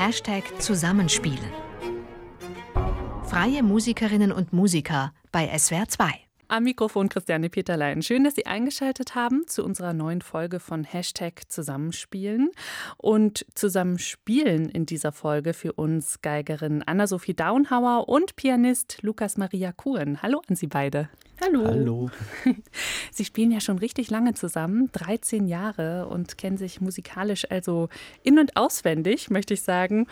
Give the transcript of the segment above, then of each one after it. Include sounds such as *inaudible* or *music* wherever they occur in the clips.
Hashtag Zusammenspielen. Freie Musikerinnen und Musiker bei SWR 2. Am Mikrofon Christiane Peterlein. Schön, dass Sie eingeschaltet haben zu unserer neuen Folge von Hashtag Zusammenspielen. Und Zusammenspielen in dieser Folge für uns Geigerin Anna-Sophie Daunhauer und Pianist Lukas Maria Kuhn. Hallo an Sie beide. Hallo. Hallo. *laughs* Sie spielen ja schon richtig lange zusammen, 13 Jahre und kennen sich musikalisch also in- und auswendig, möchte ich sagen.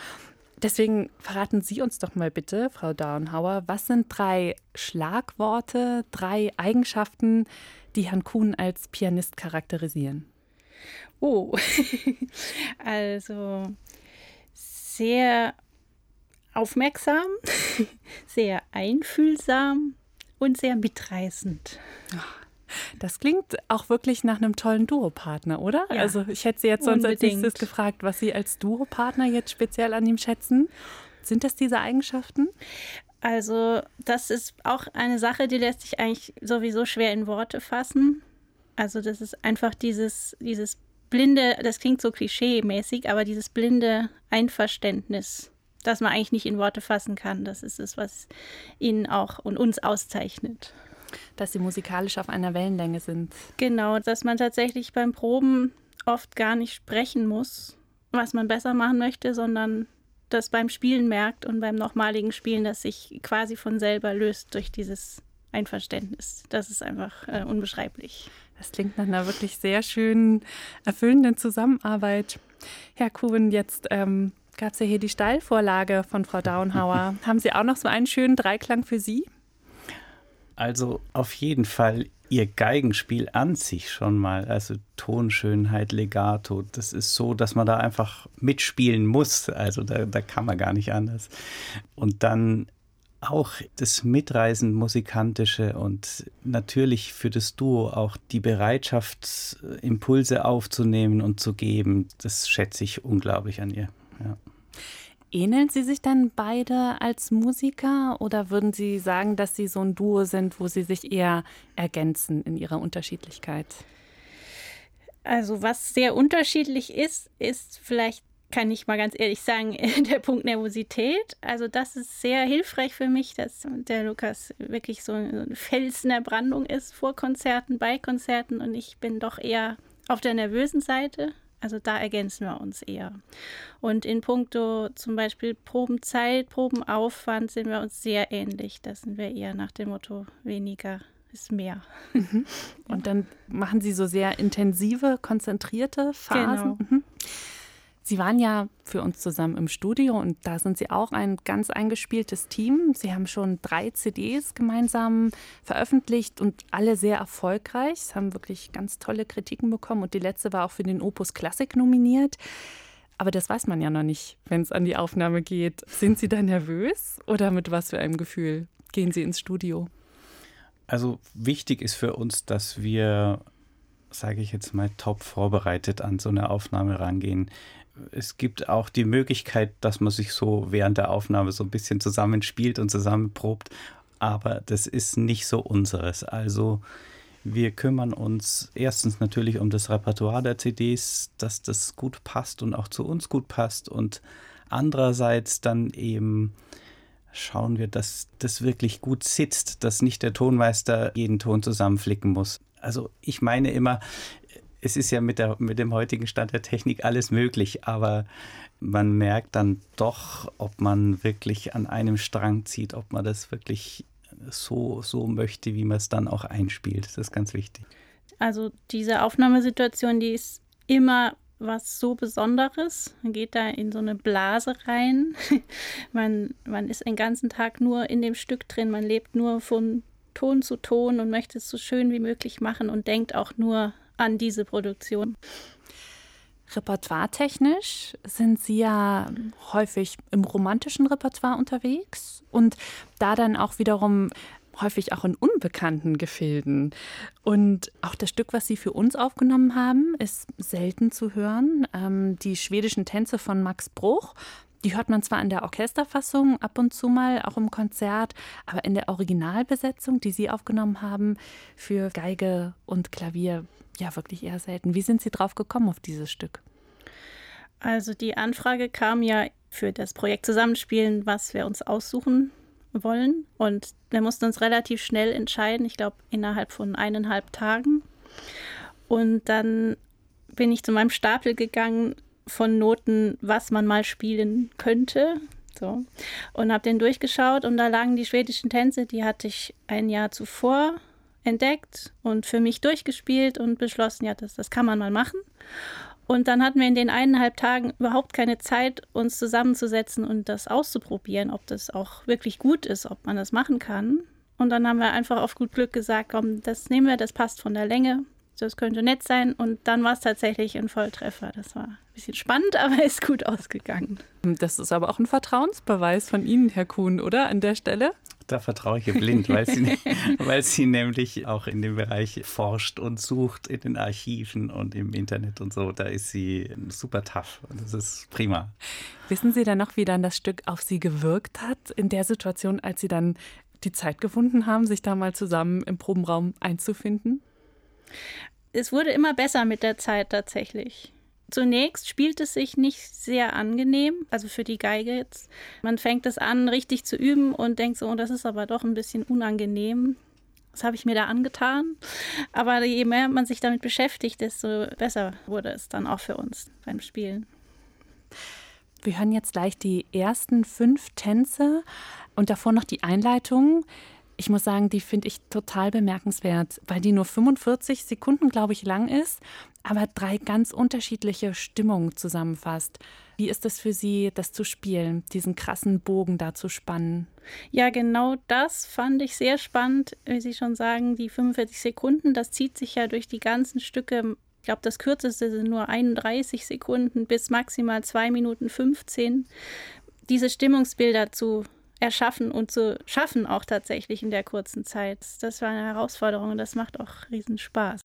Deswegen verraten Sie uns doch mal bitte, Frau Daunhauer, was sind drei Schlagworte, drei Eigenschaften, die Herrn Kuhn als Pianist charakterisieren? Oh, *laughs* also sehr aufmerksam, *laughs* sehr einfühlsam und sehr mitreißend. Das klingt auch wirklich nach einem tollen Duopartner, oder? Ja, also ich hätte Sie jetzt sonst als unbedingt. nächstes gefragt, was Sie als Duopartner jetzt speziell an ihm schätzen. Sind das diese Eigenschaften? Also das ist auch eine Sache, die lässt sich eigentlich sowieso schwer in Worte fassen. Also das ist einfach dieses, dieses blinde, das klingt so klischee-mäßig, aber dieses blinde Einverständnis, das man eigentlich nicht in Worte fassen kann. Das ist es, was ihn auch und uns auszeichnet. Dass Sie musikalisch auf einer Wellenlänge sind. Genau, dass man tatsächlich beim Proben oft gar nicht sprechen muss, was man besser machen möchte, sondern das beim Spielen merkt und beim nochmaligen Spielen, das sich quasi von selber löst durch dieses Einverständnis. Das ist einfach äh, unbeschreiblich. Das klingt nach einer wirklich sehr schönen, erfüllenden Zusammenarbeit. Herr Kuhn, jetzt ähm, gab es ja hier die Steilvorlage von Frau Daunhauer. *laughs* Haben Sie auch noch so einen schönen Dreiklang für Sie? Also auf jeden Fall ihr Geigenspiel an sich schon mal, also Tonschönheit, Legato, das ist so, dass man da einfach mitspielen muss. Also da, da kann man gar nicht anders. Und dann auch das Mitreisen musikantische und natürlich für das Duo auch die Bereitschaft, Impulse aufzunehmen und zu geben, das schätze ich unglaublich an ihr. Ja. Ähneln Sie sich dann beide als Musiker oder würden Sie sagen, dass Sie so ein Duo sind, wo Sie sich eher ergänzen in ihrer Unterschiedlichkeit? Also was sehr unterschiedlich ist, ist vielleicht, kann ich mal ganz ehrlich sagen, *laughs* der Punkt Nervosität. Also das ist sehr hilfreich für mich, dass der Lukas wirklich so ein Fels in der Brandung ist vor Konzerten, bei Konzerten und ich bin doch eher auf der nervösen Seite. Also da ergänzen wir uns eher. Und in puncto zum Beispiel Probenzeit, Probenaufwand sind wir uns sehr ähnlich. Da sind wir eher nach dem Motto weniger ist mehr. Und dann machen Sie so sehr intensive, konzentrierte Phasen. Genau. Mhm. Sie waren ja für uns zusammen im Studio und da sind Sie auch ein ganz eingespieltes Team. Sie haben schon drei CDs gemeinsam veröffentlicht und alle sehr erfolgreich. Sie haben wirklich ganz tolle Kritiken bekommen und die letzte war auch für den Opus Classic nominiert. Aber das weiß man ja noch nicht, wenn es an die Aufnahme geht. Sind Sie da nervös oder mit was für einem Gefühl gehen Sie ins Studio? Also wichtig ist für uns, dass wir, sage ich jetzt mal, top vorbereitet an so eine Aufnahme rangehen. Es gibt auch die Möglichkeit, dass man sich so während der Aufnahme so ein bisschen zusammenspielt und zusammenprobt, aber das ist nicht so unseres. Also wir kümmern uns erstens natürlich um das Repertoire der CDs, dass das gut passt und auch zu uns gut passt und andererseits dann eben schauen wir, dass das wirklich gut sitzt, dass nicht der Tonmeister jeden Ton zusammenflicken muss. Also ich meine immer, es ist ja mit, der, mit dem heutigen Stand der Technik alles möglich, aber man merkt dann doch, ob man wirklich an einem Strang zieht, ob man das wirklich so, so möchte, wie man es dann auch einspielt. Das ist ganz wichtig. Also diese Aufnahmesituation, die ist immer was so Besonderes. Man geht da in so eine Blase rein. *laughs* man, man ist den ganzen Tag nur in dem Stück drin. Man lebt nur von Ton zu Ton und möchte es so schön wie möglich machen und denkt auch nur an diese Produktion. Repertoiretechnisch sind Sie ja häufig im romantischen Repertoire unterwegs und da dann auch wiederum häufig auch in unbekannten Gefilden. Und auch das Stück, was Sie für uns aufgenommen haben, ist selten zu hören. Ähm, die schwedischen Tänze von Max Bruch. Die hört man zwar in der Orchesterfassung ab und zu mal, auch im Konzert, aber in der Originalbesetzung, die Sie aufgenommen haben, für Geige und Klavier, ja wirklich eher selten. Wie sind Sie drauf gekommen auf dieses Stück? Also die Anfrage kam ja für das Projekt Zusammenspielen, was wir uns aussuchen wollen. Und wir mussten uns relativ schnell entscheiden, ich glaube innerhalb von eineinhalb Tagen. Und dann bin ich zu meinem Stapel gegangen von Noten, was man mal spielen könnte. So. Und habe den durchgeschaut und da lagen die schwedischen Tänze, die hatte ich ein Jahr zuvor entdeckt und für mich durchgespielt und beschlossen, ja, das, das kann man mal machen. Und dann hatten wir in den eineinhalb Tagen überhaupt keine Zeit, uns zusammenzusetzen und das auszuprobieren, ob das auch wirklich gut ist, ob man das machen kann. Und dann haben wir einfach auf gut Glück gesagt, komm, das nehmen wir, das passt von der Länge, das könnte nett sein. Und dann war es tatsächlich ein Volltreffer. Das war ein bisschen spannend, *laughs* aber ist gut ausgegangen. Das ist aber auch ein Vertrauensbeweis von Ihnen, Herr Kuhn, oder an der Stelle? Da vertraue ich ihr blind, weil sie, *laughs* weil sie nämlich auch in dem Bereich forscht und sucht in den Archiven und im Internet und so. Da ist sie super tough. Das ist prima. Wissen Sie dann noch, wie dann das Stück auf Sie gewirkt hat in der Situation, als Sie dann die Zeit gefunden haben, sich da mal zusammen im Probenraum einzufinden? Es wurde immer besser mit der Zeit tatsächlich. Zunächst spielt es sich nicht sehr angenehm, also für die Geige jetzt. Man fängt es an, richtig zu üben und denkt so, oh, das ist aber doch ein bisschen unangenehm. Was habe ich mir da angetan? Aber je mehr man sich damit beschäftigt, desto besser wurde es dann auch für uns beim Spielen. Wir hören jetzt gleich die ersten fünf Tänze und davor noch die Einleitung. Ich muss sagen, die finde ich total bemerkenswert, weil die nur 45 Sekunden, glaube ich, lang ist, aber drei ganz unterschiedliche Stimmungen zusammenfasst. Wie ist es für Sie, das zu spielen, diesen krassen Bogen da zu spannen? Ja, genau das fand ich sehr spannend. Wie Sie schon sagen, die 45 Sekunden, das zieht sich ja durch die ganzen Stücke. Ich glaube, das kürzeste sind nur 31 Sekunden bis maximal 2 Minuten 15. Diese Stimmungsbilder zu erschaffen und zu schaffen, auch tatsächlich in der kurzen Zeit. Das war eine Herausforderung und das macht auch riesen Spaß.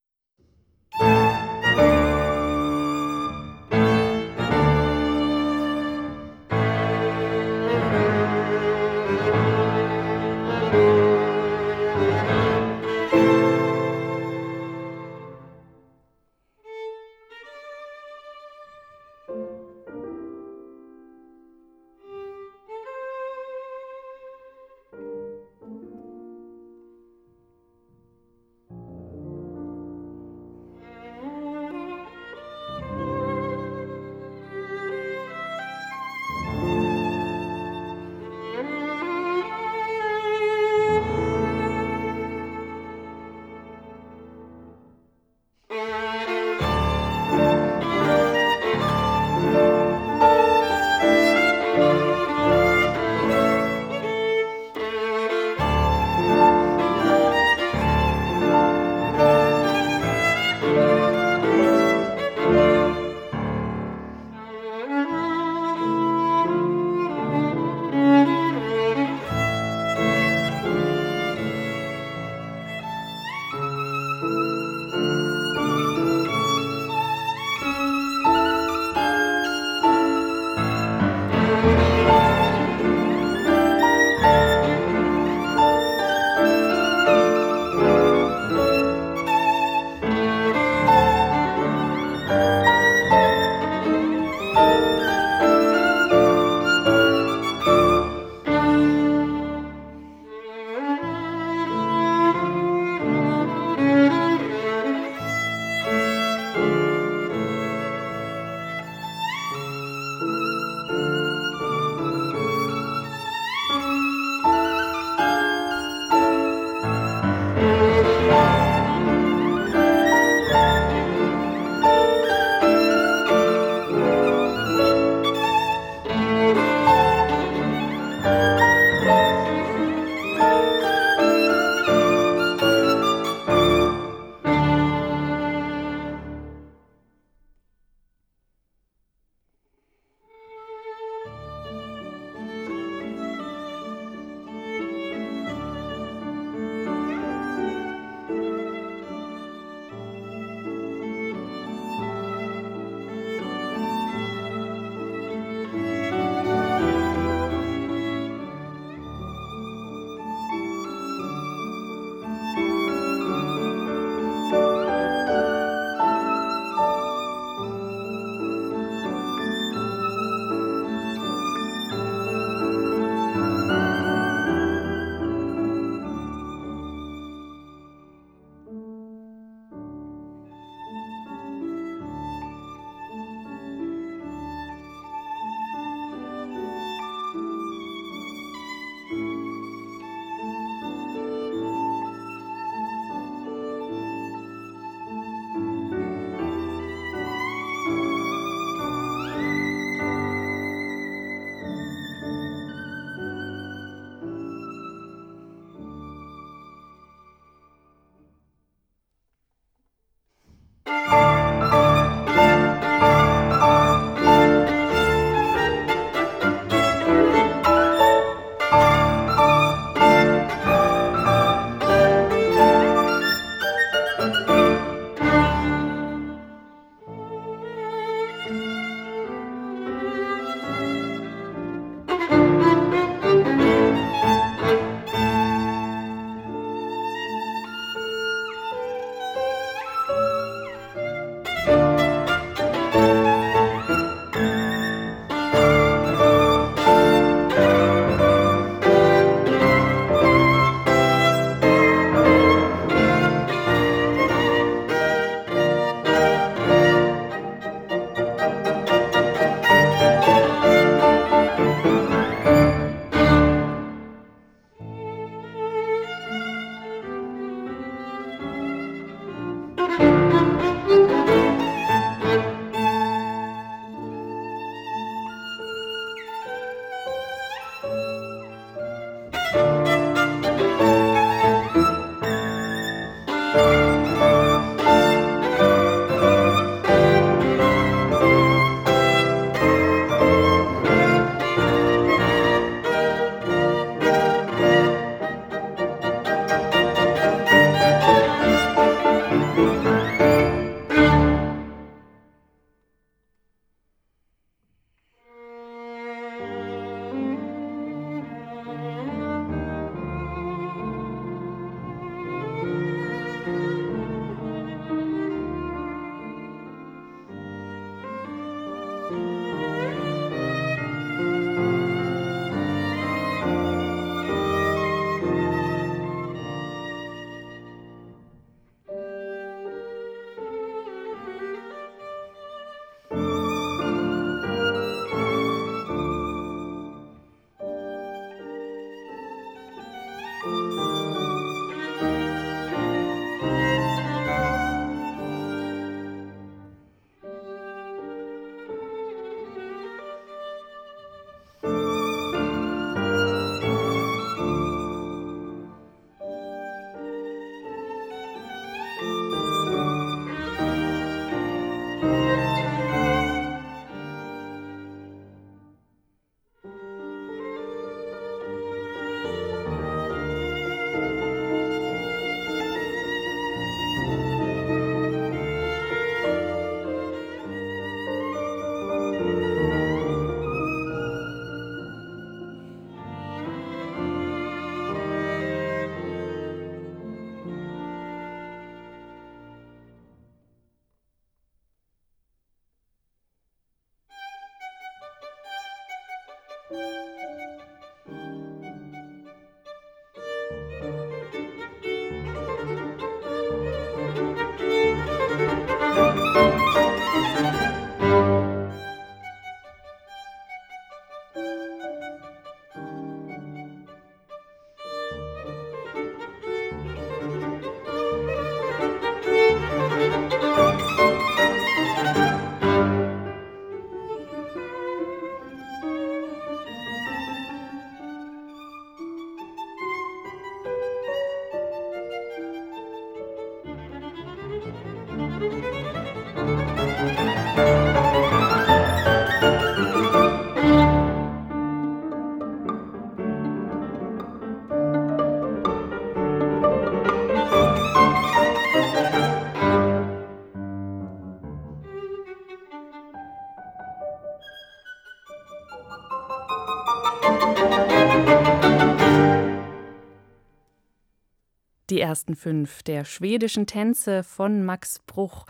Die ersten fünf der schwedischen Tänze von Max Bruch.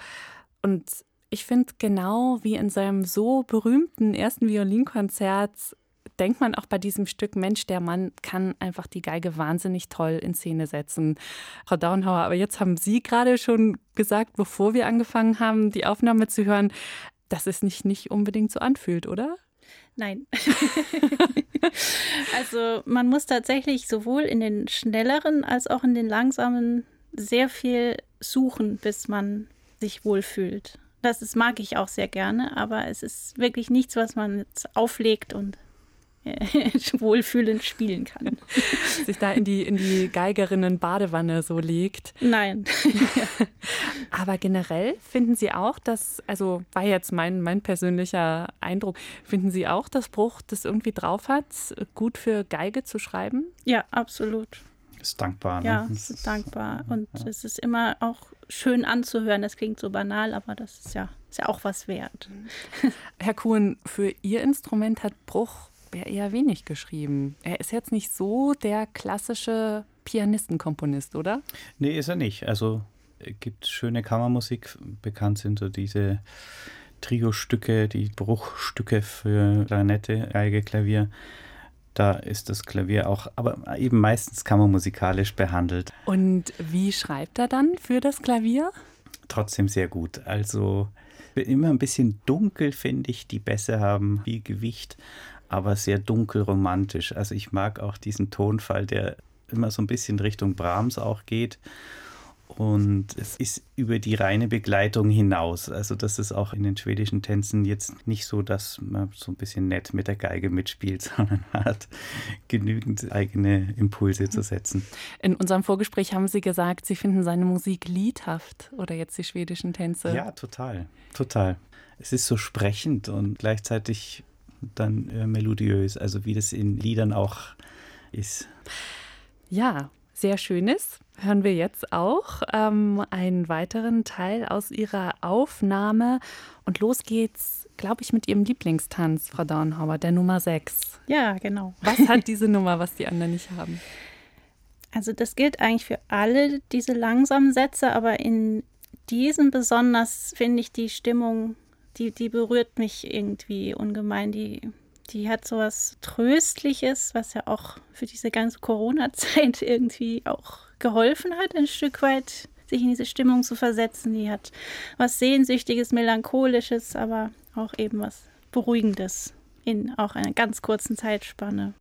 Und ich finde, genau wie in seinem so berühmten ersten Violinkonzert denkt man auch bei diesem Stück, Mensch, der Mann kann einfach die Geige wahnsinnig toll in Szene setzen. Frau Daunhauer, aber jetzt haben Sie gerade schon gesagt, bevor wir angefangen haben, die Aufnahme zu hören, dass es sich nicht unbedingt so anfühlt, oder? Nein. *laughs* also man muss tatsächlich sowohl in den schnelleren als auch in den langsamen sehr viel suchen, bis man sich wohlfühlt. Das ist, mag ich auch sehr gerne, aber es ist wirklich nichts, was man jetzt auflegt und *laughs* wohlfühlend spielen kann. *laughs* Sich da in die, in die Geigerinnen-Badewanne so legt. Nein. *laughs* Aber generell finden Sie auch, dass, also war jetzt mein, mein persönlicher Eindruck, finden Sie auch, dass Bruch das irgendwie drauf hat, gut für Geige zu schreiben? Ja, absolut. Ist dankbar. Ne? Ja, es ist dankbar. Und ja. es ist immer auch schön anzuhören. Das klingt so banal, aber das ist ja, ist ja auch was wert. Herr Kuhn, für Ihr Instrument hat Bruch ja eher wenig geschrieben. Er ist jetzt nicht so der klassische Pianistenkomponist, oder? Nee, ist er nicht. Also gibt schöne Kammermusik. Bekannt sind so diese Trio-Stücke, die Bruchstücke für Klarinette, Geige, Klavier. Da ist das Klavier auch, aber eben meistens kammermusikalisch behandelt. Und wie schreibt er dann für das Klavier? Trotzdem sehr gut. Also immer ein bisschen dunkel, finde ich, die Bässe haben viel Gewicht aber sehr dunkel romantisch. Also ich mag auch diesen Tonfall, der immer so ein bisschen Richtung Brahms auch geht. Und es ist über die reine Begleitung hinaus. Also das ist auch in den schwedischen Tänzen jetzt nicht so, dass man so ein bisschen nett mit der Geige mitspielt, *laughs* sondern hat genügend eigene Impulse zu setzen. In unserem Vorgespräch haben Sie gesagt, Sie finden seine Musik liedhaft oder jetzt die schwedischen Tänze. Ja, total, total. Es ist so sprechend und gleichzeitig dann äh, melodiös, also wie das in Liedern auch ist. Ja, sehr schönes. Hören wir jetzt auch ähm, einen weiteren Teil aus Ihrer Aufnahme. Und los geht's, glaube ich, mit Ihrem Lieblingstanz, Frau Dornhauer, der Nummer 6. Ja, genau. Was hat diese Nummer, was die anderen nicht haben? Also das gilt eigentlich für alle diese langsamen Sätze, aber in diesem besonders finde ich die Stimmung die, die berührt mich irgendwie ungemein. Die, die hat so was Tröstliches, was ja auch für diese ganze Corona-Zeit *laughs* irgendwie auch geholfen hat, ein Stück weit sich in diese Stimmung zu versetzen. Die hat was Sehnsüchtiges, Melancholisches, aber auch eben was Beruhigendes in auch einer ganz kurzen Zeitspanne.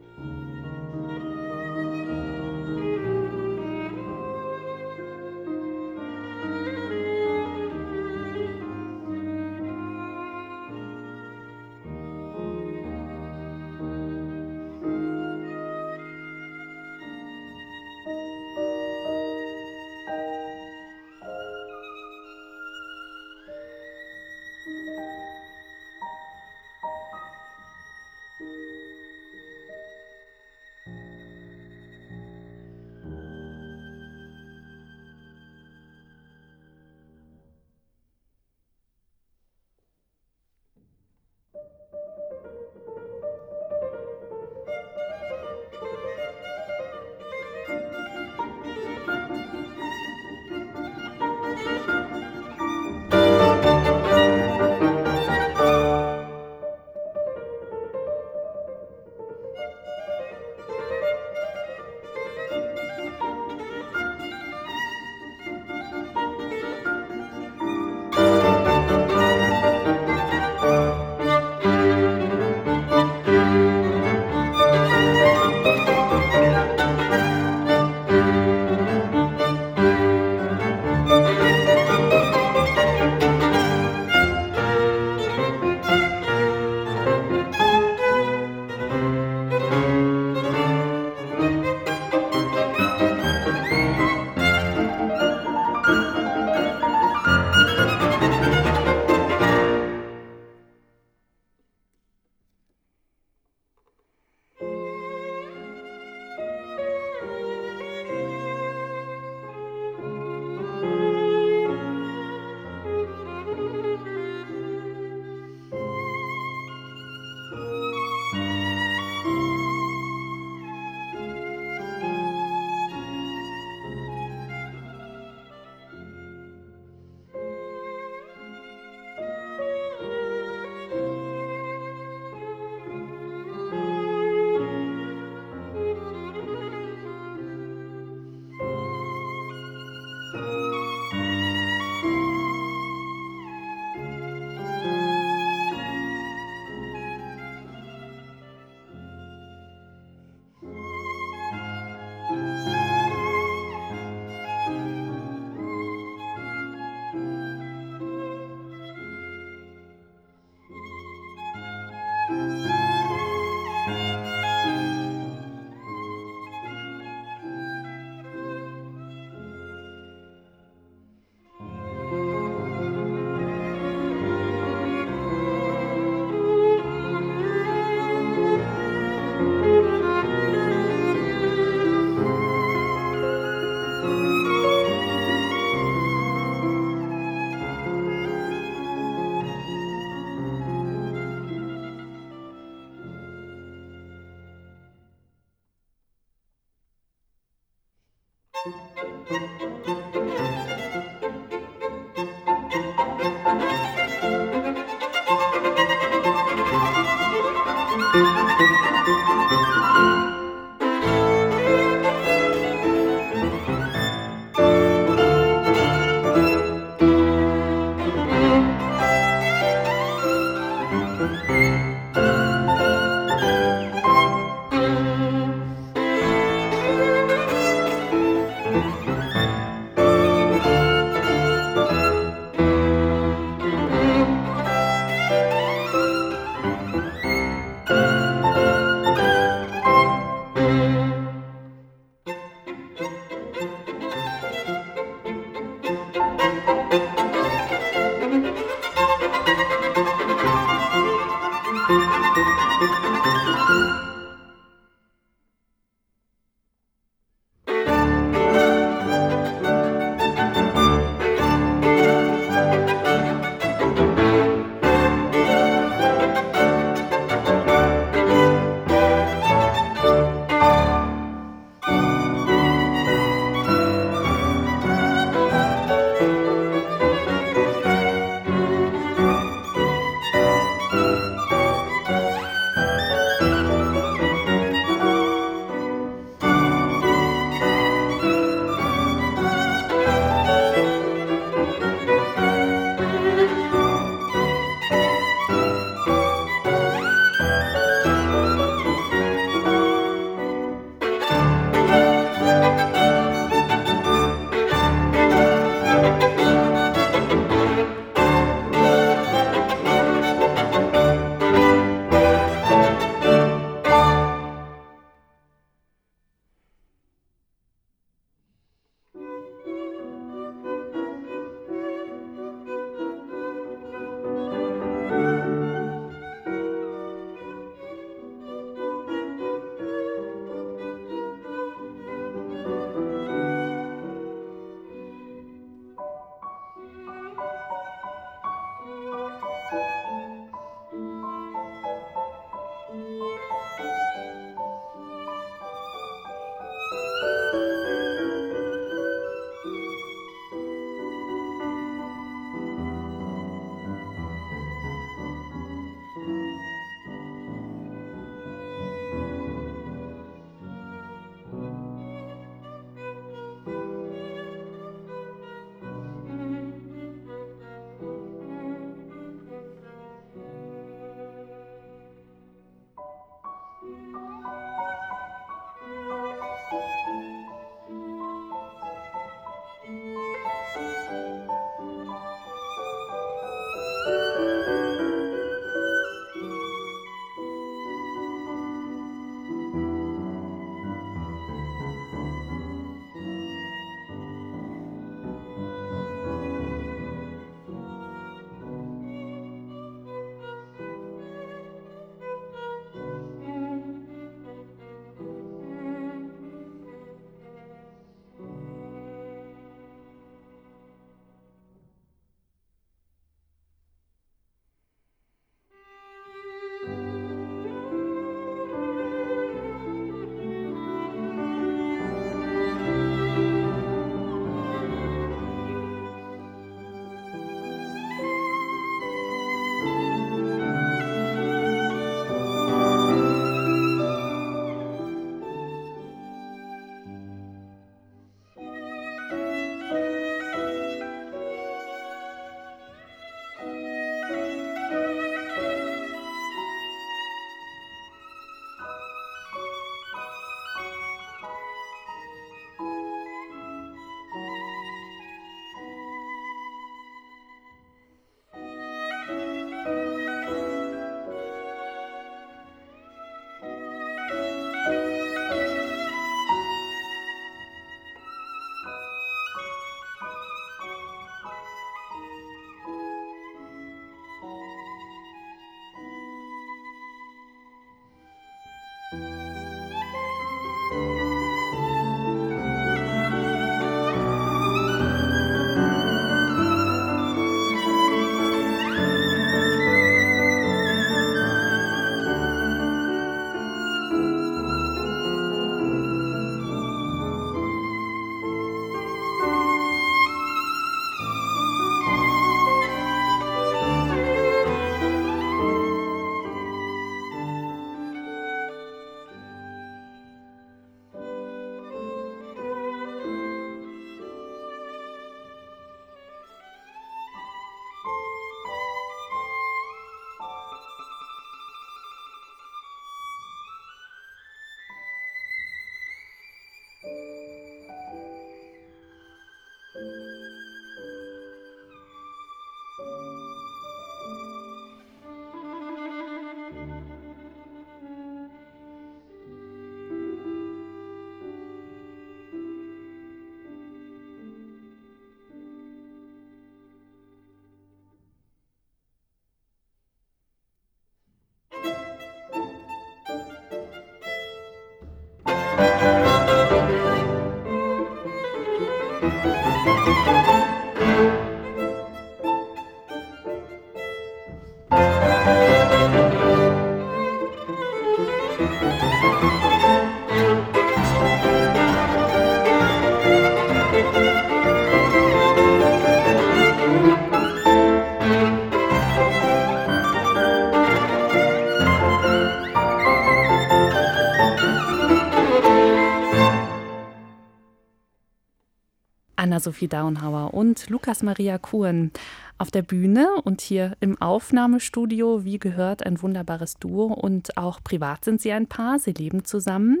Anna-Sophie Daunhauer und Lukas Maria Kuhn auf der Bühne und hier im Aufnahmestudio. Wie gehört, ein wunderbares Duo und auch privat sind sie ein Paar. Sie leben zusammen.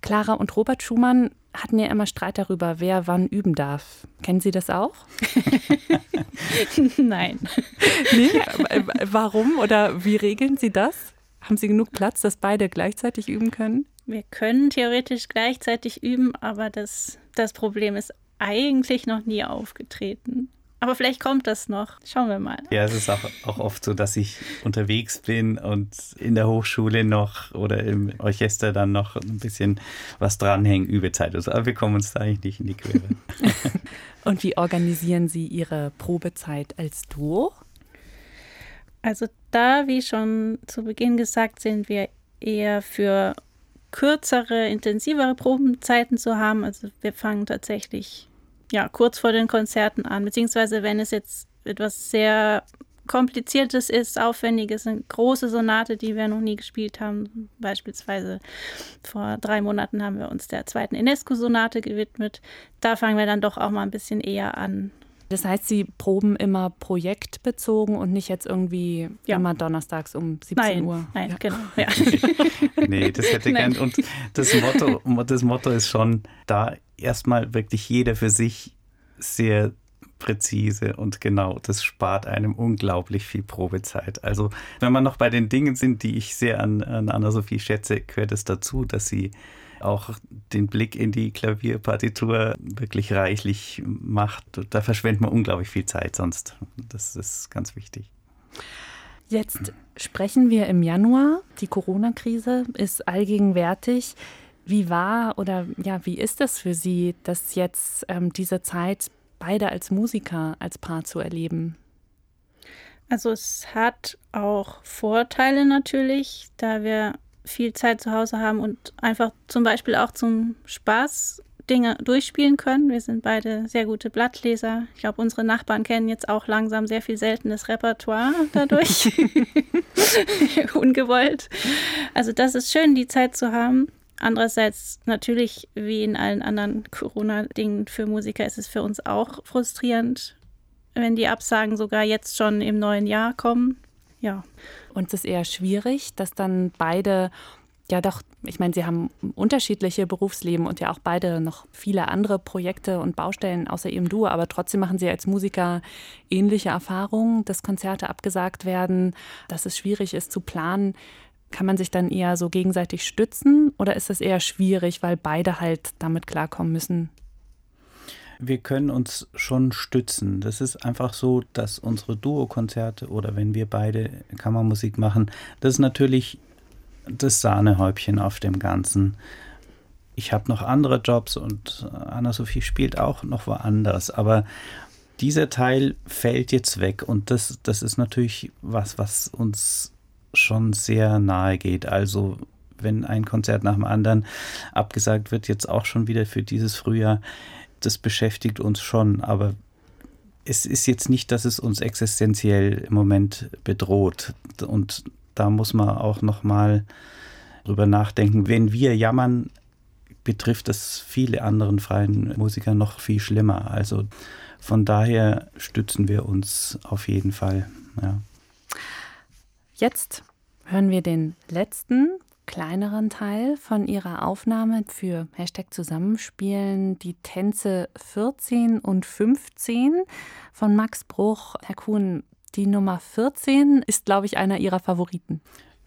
Clara und Robert Schumann hatten ja immer Streit darüber, wer wann üben darf. Kennen Sie das auch? *laughs* Nein. Nee? Warum oder wie regeln Sie das? Haben Sie genug Platz, dass beide gleichzeitig üben können? Wir können theoretisch gleichzeitig üben, aber das, das Problem ist eigentlich noch nie aufgetreten. Aber vielleicht kommt das noch. Schauen wir mal. Ja, es ist auch, auch oft so, dass ich unterwegs bin und in der Hochschule noch oder im Orchester dann noch ein bisschen was dranhängen, Übezeit. Also, aber wir kommen uns da eigentlich nicht in die Quere. *laughs* und wie organisieren Sie Ihre Probezeit als Duo? Also da, wie schon zu Beginn gesagt, sind wir eher für kürzere, intensivere Probenzeiten zu haben. Also wir fangen tatsächlich ja, kurz vor den Konzerten an, beziehungsweise wenn es jetzt etwas sehr Kompliziertes ist, Aufwendiges, eine große Sonate, die wir noch nie gespielt haben. Beispielsweise vor drei Monaten haben wir uns der zweiten Enesco-Sonate gewidmet. Da fangen wir dann doch auch mal ein bisschen eher an. Das heißt, Sie proben immer projektbezogen und nicht jetzt irgendwie ja. immer donnerstags um 17 nein, Uhr. Nein, ja. genau. *laughs* Ja. *laughs* nee, das hätte gern. Und das Motto, das Motto ist schon da erstmal wirklich jeder für sich sehr präzise und genau. Das spart einem unglaublich viel Probezeit. Also wenn man noch bei den Dingen sind, die ich sehr an, an Anna-Sophie schätze, gehört es dazu, dass sie auch den Blick in die Klavierpartitur wirklich reichlich macht. Da verschwendet man unglaublich viel Zeit sonst. Das ist ganz wichtig. Jetzt sprechen wir im Januar. Die Corona-Krise ist allgegenwärtig. Wie war oder ja, wie ist es für Sie, das jetzt ähm, diese Zeit beide als Musiker, als Paar zu erleben? Also es hat auch Vorteile natürlich, da wir viel Zeit zu Hause haben und einfach zum Beispiel auch zum Spaß Dinge durchspielen können. Wir sind beide sehr gute Blattleser. Ich glaube, unsere Nachbarn kennen jetzt auch langsam sehr viel seltenes Repertoire dadurch. *laughs* *laughs* Ungewollt. Also das ist schön, die Zeit zu haben. Andererseits natürlich, wie in allen anderen Corona-Dingen für Musiker, ist es für uns auch frustrierend, wenn die Absagen sogar jetzt schon im neuen Jahr kommen. Ja. Und es ist eher schwierig, dass dann beide ja doch, ich meine, Sie haben unterschiedliche Berufsleben und ja auch beide noch viele andere Projekte und Baustellen außer Ihrem Duo, aber trotzdem machen Sie als Musiker ähnliche Erfahrungen, dass Konzerte abgesagt werden, dass es schwierig ist zu planen. Kann man sich dann eher so gegenseitig stützen oder ist das eher schwierig, weil beide halt damit klarkommen müssen? Wir können uns schon stützen. Das ist einfach so, dass unsere Duo-Konzerte oder wenn wir beide Kammermusik machen, das ist natürlich das Sahnehäubchen auf dem Ganzen. Ich habe noch andere Jobs und Anna-Sophie spielt auch noch woanders, aber dieser Teil fällt jetzt weg und das, das ist natürlich was, was uns schon sehr nahe geht. Also wenn ein Konzert nach dem anderen abgesagt wird, jetzt auch schon wieder für dieses Frühjahr, das beschäftigt uns schon, aber es ist jetzt nicht, dass es uns existenziell im Moment bedroht. Und da muss man auch noch mal drüber nachdenken. Wenn wir jammern, betrifft das viele anderen freien Musiker noch viel schlimmer. Also von daher stützen wir uns auf jeden Fall. Ja. Jetzt hören wir den letzten kleineren Teil von ihrer Aufnahme für Hashtag Zusammenspielen, die Tänze 14 und 15 von Max Bruch. Herr Kuhn, die Nummer 14 ist, glaube ich, einer Ihrer Favoriten.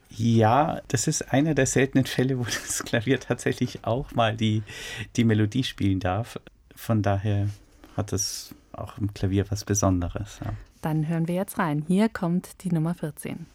Ja, das ist einer der seltenen Fälle, wo *laughs* das Klavier tatsächlich auch mal die, die Melodie spielen darf. Von daher hat es auch im Klavier was Besonderes. Ja. Dann hören wir jetzt rein. Hier kommt die Nummer 14.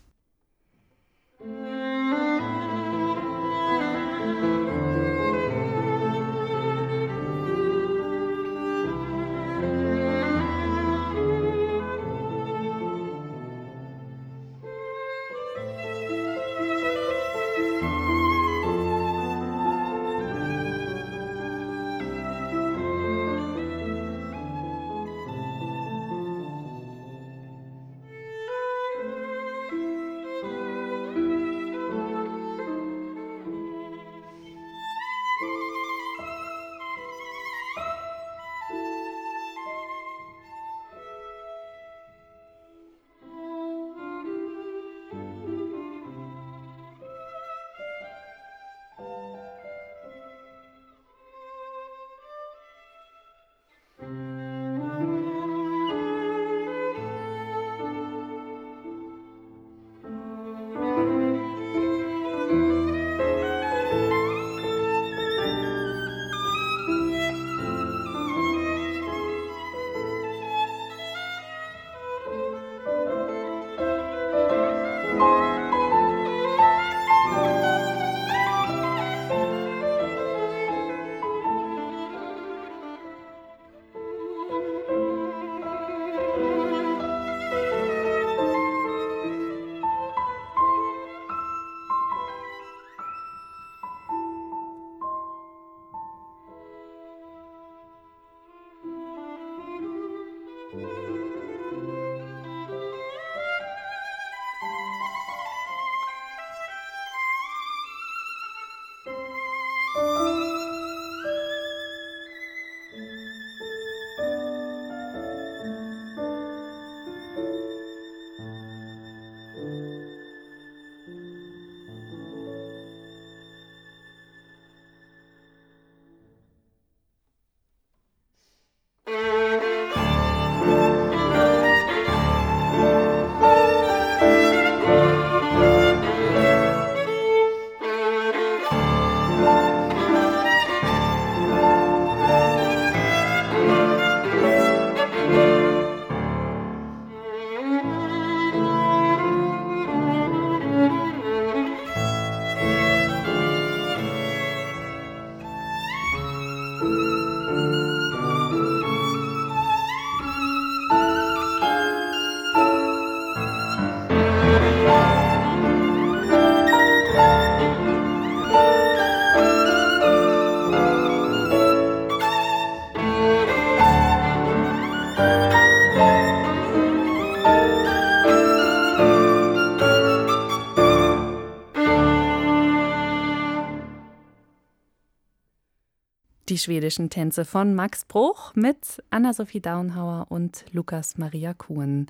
Die schwedischen Tänze von Max Bruch mit Anna-Sophie Daunhauer und Lukas Maria Kuhn.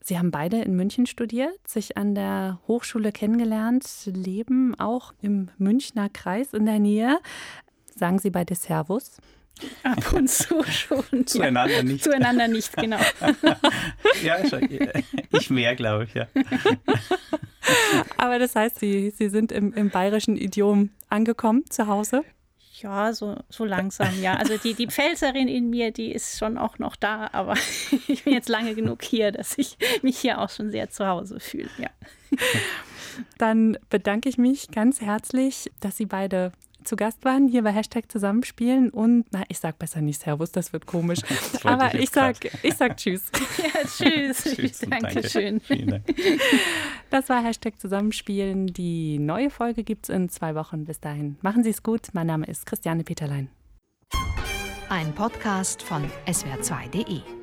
Sie haben beide in München studiert, sich an der Hochschule kennengelernt, leben auch im Münchner Kreis in der Nähe. Sagen Sie beide Servus? Ab und zu schon. Zueinander ja. nicht. Zueinander nicht, genau. *laughs* ja, ich mehr, glaube ich, ja. Aber das heißt, Sie, Sie sind im, im bayerischen Idiom angekommen zu Hause? Ja, so, so langsam, ja. Also die, die Pfälzerin in mir, die ist schon auch noch da, aber *laughs* ich bin jetzt lange genug hier, dass ich mich hier auch schon sehr zu Hause fühle, ja. Dann bedanke ich mich ganz herzlich, dass Sie beide zu Gast waren, hier bei Hashtag Zusammenspielen und, na, ich sag besser nicht Servus, das wird komisch. *laughs* Das Aber ich, ich sag, ich sag Tschüss. *laughs* ja, Tschüss. tschüss Dankeschön. Danke. Das war Hashtag Zusammenspielen. Die neue Folge gibt es in zwei Wochen. Bis dahin. Machen Sie es gut. Mein Name ist Christiane Peterlein. Ein Podcast von swr2.de